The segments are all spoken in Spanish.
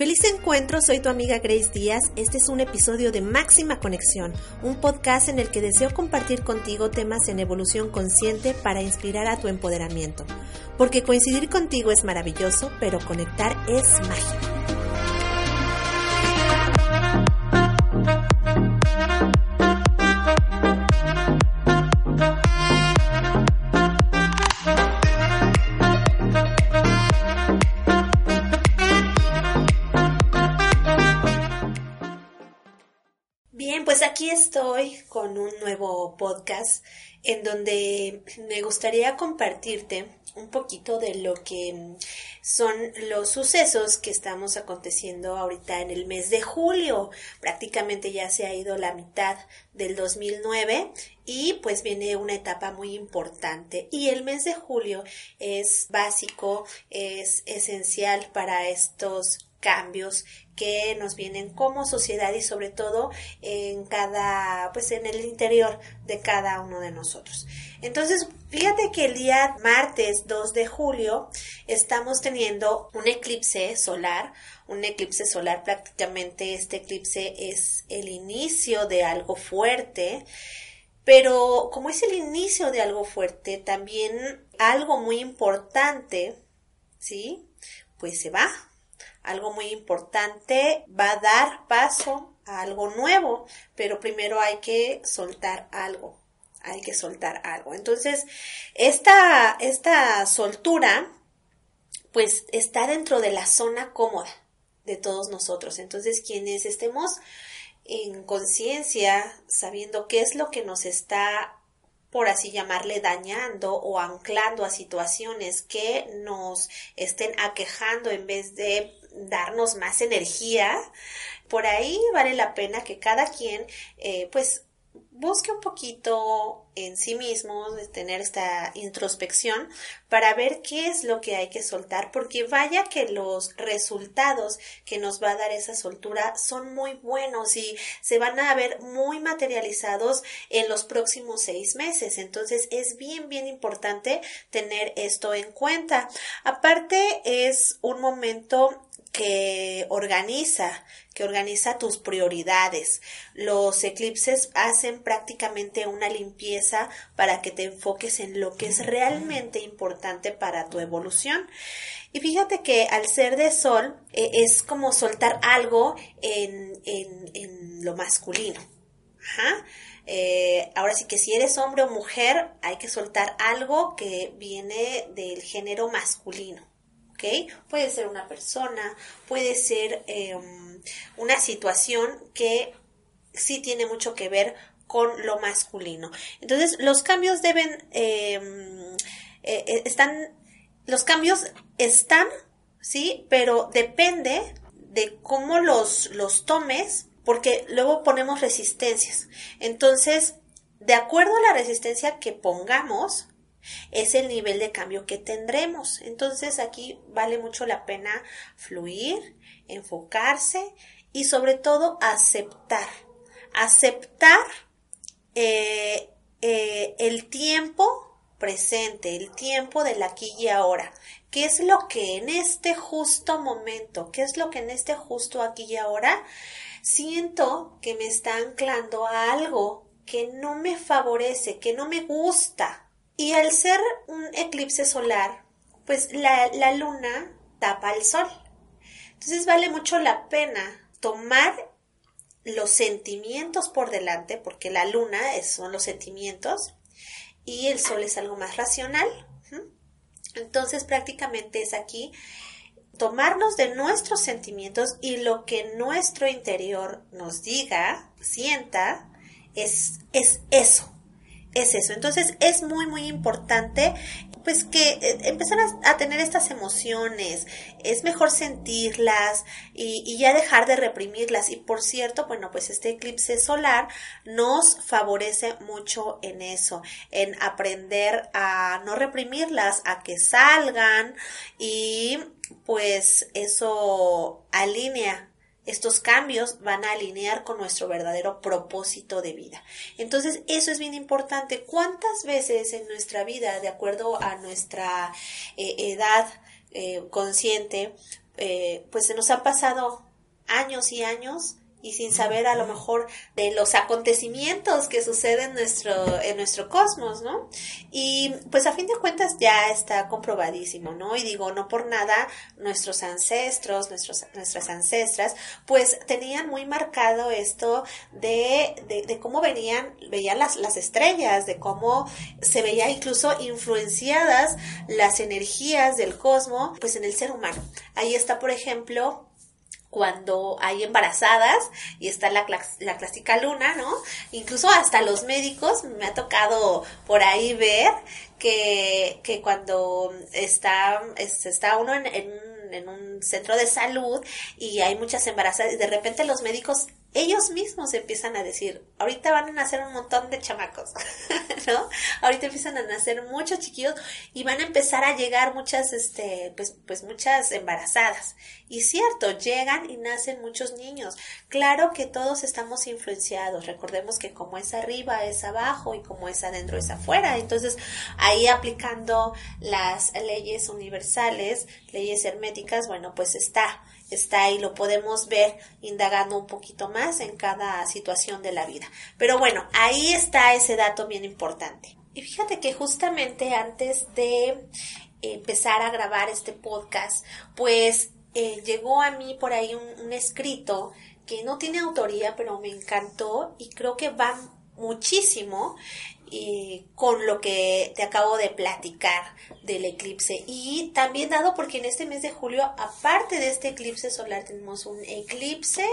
Feliz encuentro, soy tu amiga Grace Díaz. Este es un episodio de Máxima Conexión, un podcast en el que deseo compartir contigo temas en evolución consciente para inspirar a tu empoderamiento. Porque coincidir contigo es maravilloso, pero conectar es mágico. Pues aquí estoy con un nuevo podcast en donde me gustaría compartirte un poquito de lo que son los sucesos que estamos aconteciendo ahorita en el mes de julio. Prácticamente ya se ha ido la mitad del 2009 y pues viene una etapa muy importante. Y el mes de julio es básico, es esencial para estos cambios que nos vienen como sociedad y sobre todo en cada, pues en el interior de cada uno de nosotros. Entonces, fíjate que el día martes 2 de julio estamos teniendo un eclipse solar, un eclipse solar prácticamente este eclipse es el inicio de algo fuerte, pero como es el inicio de algo fuerte, también algo muy importante, ¿sí? Pues se va, algo muy importante, va a dar paso a algo nuevo, pero primero hay que soltar algo, hay que soltar algo. Entonces, esta, esta soltura, pues está dentro de la zona cómoda de todos nosotros. Entonces, quienes estemos en conciencia, sabiendo qué es lo que nos está por así llamarle, dañando o anclando a situaciones que nos estén aquejando en vez de darnos más energía, por ahí vale la pena que cada quien eh, pues busque un poquito en sí mismo, de tener esta introspección para ver qué es lo que hay que soltar, porque vaya que los resultados que nos va a dar esa soltura son muy buenos y se van a ver muy materializados en los próximos seis meses. Entonces es bien, bien importante tener esto en cuenta. Aparte es un momento que organiza, que organiza tus prioridades. Los eclipses hacen prácticamente una limpieza para que te enfoques en lo que es realmente importante para tu evolución. Y fíjate que al ser de sol eh, es como soltar algo en, en, en lo masculino. Eh, ahora sí que si eres hombre o mujer hay que soltar algo que viene del género masculino. Puede ser una persona, puede ser em, una situación que sí tiene mucho que ver con lo masculino. Entonces, los cambios deben, em, eh, eh, están, los cambios están, sí, pero depende de cómo los, los tomes, porque luego ponemos resistencias. Entonces, de acuerdo a la resistencia que pongamos, es el nivel de cambio que tendremos. Entonces aquí vale mucho la pena fluir, enfocarse y sobre todo aceptar. Aceptar eh, eh, el tiempo presente, el tiempo del aquí y ahora. ¿Qué es lo que en este justo momento, qué es lo que en este justo aquí y ahora siento que me está anclando a algo que no me favorece, que no me gusta? Y al ser un eclipse solar, pues la, luna tapa el sol. Entonces vale mucho la pena tomar los sentimientos por delante, porque la luna son los sentimientos y el sol es algo más racional. Entonces prácticamente es aquí tomarnos de nuestros sentimientos y lo que nuestro interior nos diga, sienta, es, es eso es eso. Entonces es muy, muy importante pues que eh, empezar a, tener estas emociones, es mejor sentirlas y, y, ya dejar de reprimirlas. Y por cierto, bueno, pues este eclipse solar nos favorece mucho en eso, en aprender a no reprimirlas, a que salgan y pues eso alinea estos cambios van a alinear con nuestro verdadero propósito de vida. Entonces, eso es bien importante. ¿Cuántas veces en nuestra vida, de acuerdo a nuestra eh, edad eh, consciente, eh, pues se nos han pasado años y años y sin saber a lo mejor de los acontecimientos que suceden en nuestro, en nuestro cosmos, ¿no? Y pues a fin de cuentas ya está comprobadísimo, ¿no? Y digo, no por nada nuestros ancestros, nuestros, nuestras ancestras, pues tenían muy marcado esto de, de, de cómo venían, veían las, las estrellas, de cómo se veía incluso influenciadas las energías del cosmos, pues en el ser humano. Ahí está, por ejemplo, cuando hay embarazadas y está la, la clásica luna, ¿no? Incluso hasta los médicos me ha tocado por ahí ver que, que cuando está, está uno en, en, en un centro de salud y hay muchas embarazadas y de repente los médicos ellos mismos empiezan a decir, ahorita van a nacer un montón de chamacos, ¿no? Ahorita empiezan a nacer muchos chiquillos y van a empezar a llegar muchas, este, pues, pues muchas embarazadas. Y cierto, llegan y nacen muchos niños. Claro que todos estamos influenciados. Recordemos que como es arriba es abajo y como es adentro es afuera. Entonces, ahí aplicando las leyes universales, leyes herméticas, bueno, pues está está ahí, lo podemos ver indagando un poquito más en cada situación de la vida. Pero bueno, ahí está ese dato bien importante. Y fíjate que justamente antes de empezar a grabar este podcast, pues eh, llegó a mí por ahí un, un escrito que no tiene autoría, pero me encantó y creo que va muchísimo y con lo que te acabo de platicar del eclipse. Y también dado porque en este mes de julio, aparte de este eclipse solar, tenemos un eclipse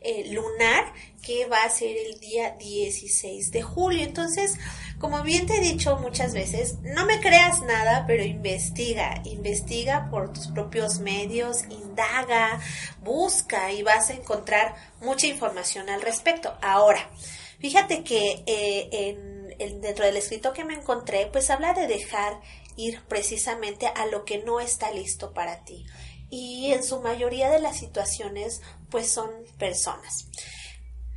eh, lunar que va a ser el día 16 de julio. Entonces, como bien te he dicho muchas veces, no me creas nada, pero investiga, investiga por tus propios medios, indaga, busca y vas a encontrar mucha información al respecto. Ahora, fíjate que eh, en dentro del escrito que me encontré, pues habla de dejar ir precisamente a lo que no está listo para ti. Y en su mayoría de las situaciones, pues son personas.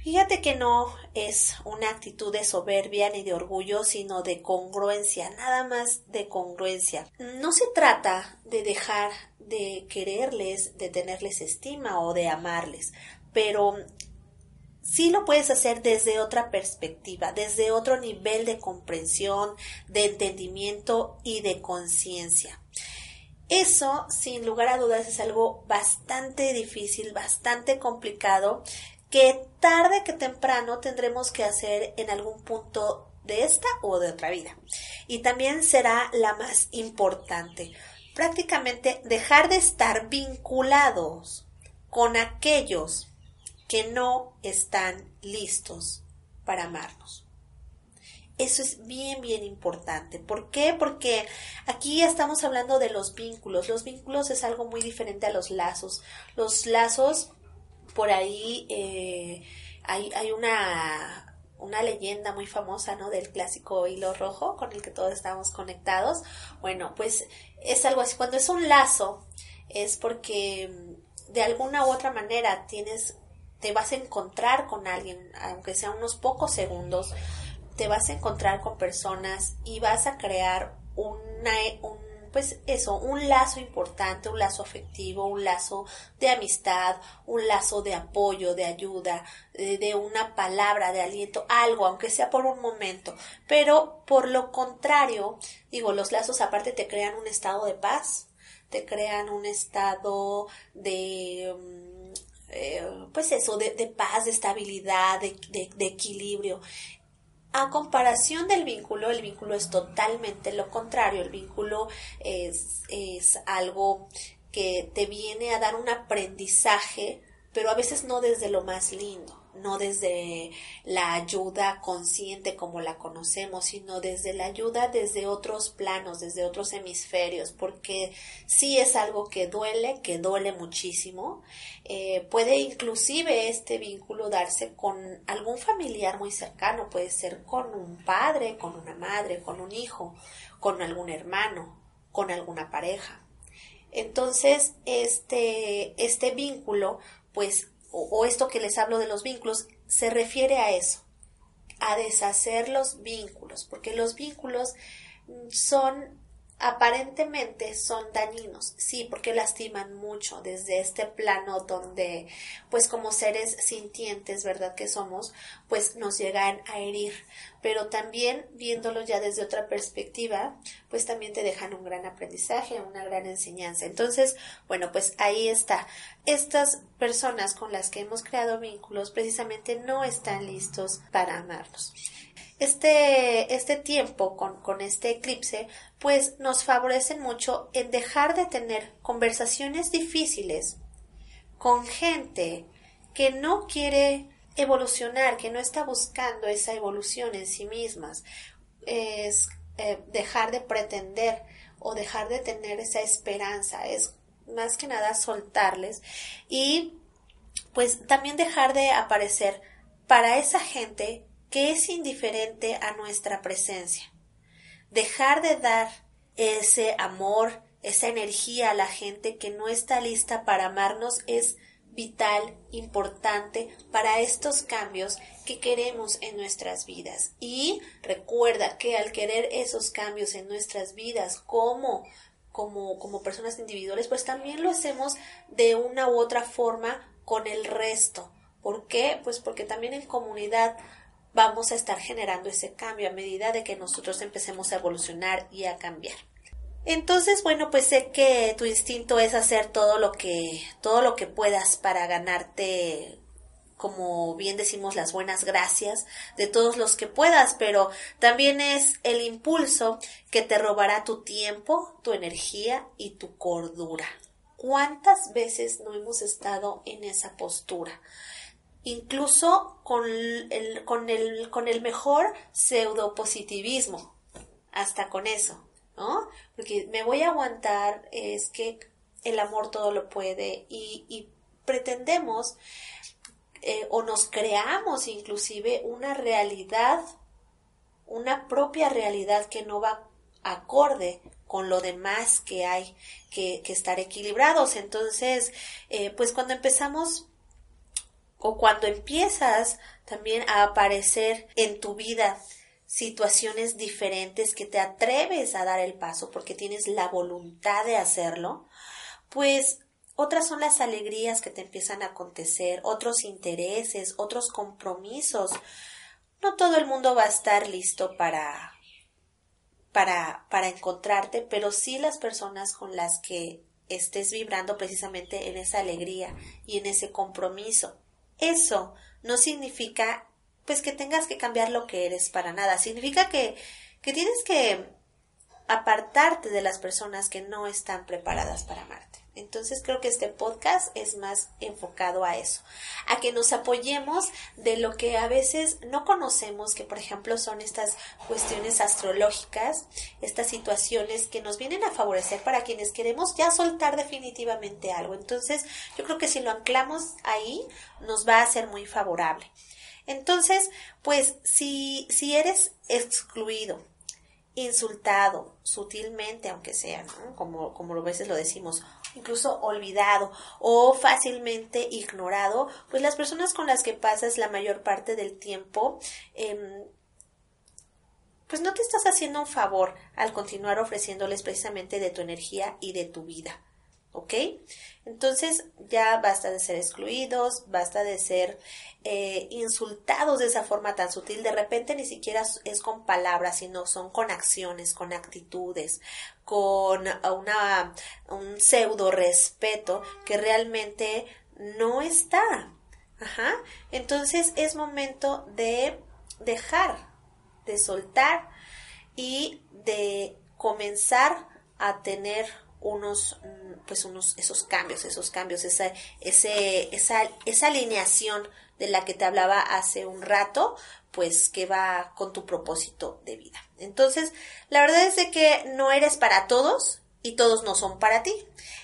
Fíjate que no es una actitud de soberbia ni de orgullo, sino de congruencia, nada más de congruencia. No se trata de dejar de quererles, de tenerles estima o de amarles, pero sí lo puedes hacer desde otra perspectiva, desde otro nivel de comprensión, de entendimiento y de conciencia. Eso, sin lugar a dudas, es algo bastante difícil, bastante complicado, que tarde que temprano tendremos que hacer en algún punto de esta o de otra vida. Y también será la más importante. Prácticamente dejar de estar vinculados con aquellos que no están listos para amarnos. Eso es bien, bien importante. ¿Por qué? Porque aquí estamos hablando de los vínculos. Los vínculos es algo muy diferente a los lazos. Los lazos, por ahí eh, hay, hay una, una leyenda muy famosa, ¿no? Del clásico hilo rojo con el que todos estamos conectados. Bueno, pues es algo así. Cuando es un lazo, es porque de alguna u otra manera tienes te vas a encontrar con alguien, aunque sea unos pocos segundos, te vas a encontrar con personas y vas a crear una, un, pues eso, un lazo importante, un lazo afectivo, un lazo de amistad, un lazo de apoyo, de ayuda, de, de una palabra de aliento, algo, aunque sea por un momento. Pero por lo contrario, digo, los lazos aparte te crean un estado de paz, te crean un estado de mm, eh, pues eso, de, paz, de estabilidad, de, de, equilibrio. A comparación del vínculo, el vínculo es totalmente lo contrario. El vínculo es, es algo que te viene a dar un aprendizaje, pero a veces no desde lo más lindo no desde la ayuda consciente como la conocemos, sino desde la ayuda desde otros planos, desde otros hemisferios, porque sí es algo que duele, que duele muchísimo. Eh, puede inclusive este vínculo darse con algún familiar muy cercano, puede ser con un padre, con una madre, con un hijo, con algún hermano, con alguna pareja. Entonces, este, este vínculo, pues o, esto que les hablo de los vínculos, se refiere a eso, a deshacer los vínculos, porque los vínculos son aparentemente son dañinos, sí, porque lastiman mucho desde este plano donde, pues como seres sintientes, ¿verdad? Que somos, pues nos llegan a herir, pero también viéndolo ya desde otra perspectiva, pues también te dejan un gran aprendizaje, una gran enseñanza. Entonces, bueno, pues ahí está. Estas personas con las que hemos creado vínculos precisamente no están listos para amarnos este, este tiempo con, con este eclipse, pues nos favorecen mucho en dejar de tener conversaciones difíciles con gente que no quiere evolucionar, que no está buscando esa evolución en sí mismas. Es eh, dejar de pretender o dejar de tener esa esperanza, es más que nada soltarles y pues también dejar de aparecer para esa gente que es indiferente a nuestra presencia. Dejar de dar ese amor, esa energía a la gente que no está lista para amarnos es vital, importante para estos cambios que queremos en nuestras vidas. Y recuerda que al querer esos cambios en nuestras vidas como como, como personas individuales, pues también lo hacemos de una u otra forma con el resto. ¿Por qué? Pues porque también en comunidad vamos a estar generando ese cambio a medida de que nosotros empecemos a evolucionar y a cambiar. Entonces, bueno, pues sé que tu instinto es hacer todo lo que todo lo que puedas para ganarte como bien decimos las buenas gracias de todos los que puedas, pero también es el impulso que te robará tu tiempo, tu energía y tu cordura. ¿Cuántas veces no hemos estado en esa postura? Incluso con el, con el, con el mejor pseudopositivismo, hasta con eso, ¿no? Porque me voy a aguantar, es que el amor todo lo puede y, pretendemos eh, o nos creamos inclusive una realidad, una propia realidad que no va acorde con lo demás que hay que, que estar equilibrados. Entonces, eh, pues cuando empezamos o cuando empiezas también a aparecer en tu vida situaciones diferentes que te atreves a dar el paso porque tienes la voluntad de hacerlo, pues otras son las alegrías que te empiezan a acontecer, otros intereses, otros compromisos. No todo el mundo va a estar listo para para para encontrarte, pero sí las personas con las que estés vibrando precisamente en esa alegría y en ese compromiso. Eso no significa pues que tengas que cambiar lo que eres para nada. Significa que, que tienes que apartarte de las personas que no están preparadas para amarte. Entonces creo que este podcast es más enfocado a eso, a que nos apoyemos de lo que a veces no conocemos, que por ejemplo son estas cuestiones astrológicas, estas situaciones que nos vienen a favorecer para quienes queremos ya soltar definitivamente algo. Entonces yo creo que si lo anclamos ahí nos va a ser muy favorable. Entonces, pues si, si eres excluido, insultado sutilmente, aunque sea, como, como a veces lo decimos, incluso olvidado o fácilmente ignorado, pues las personas con las que pasas la mayor parte del tiempo, em, pues no te estás haciendo un favor al continuar ofreciéndoles precisamente de tu energía y de tu vida. ¿Ok? Entonces ya basta de ser excluidos, basta de ser eh, insultados de esa forma tan sutil. De repente ni siquiera es con palabras, sino son con acciones, con actitudes, con una, un pseudo respeto que realmente no está. Ajá. Entonces es momento de dejar, de soltar y de comenzar a tener unos pues unos esos cambios esos cambios esa ese esa esa alineación de la que te hablaba hace un rato pues que va con tu propósito de vida. Entonces la verdad es de que no eres para todos y todos no son para ti.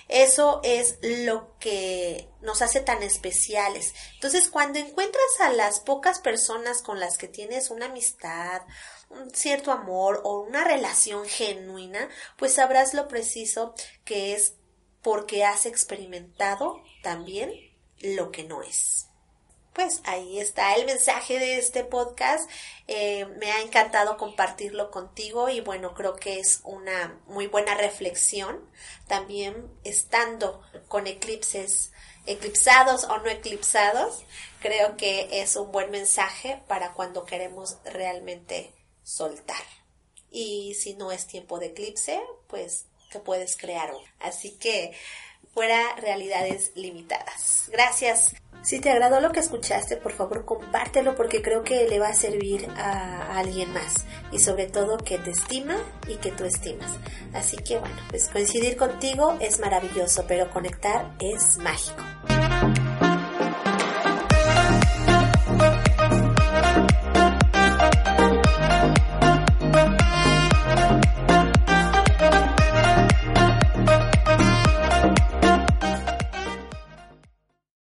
Eso es lo que nos hace tan especiales. Entonces cuando encuentras a las pocas personas con las que tienes una amistad un cierto amor o una relación genuina, pues sabrás lo preciso que es porque has experimentado también lo que no es. pues ahí está el mensaje de este podcast. Eh, me ha encantado compartirlo contigo y bueno, creo que es una muy buena reflexión también estando con eclipses, eclipsados o no eclipsados. Creo que es un buen mensaje para cuando queremos realmente soltar. Y si no es tiempo de eclipse, pues que puedes crear uno. Así que fuera realidades limitadas. Gracias. Si te agradó lo que escuchaste, por favor compártelo porque creo que le va a servir a alguien más y sobre todo que te estima y que tú estimas. Así que bueno, pues coincidir contigo es maravilloso, pero conectar es mágico.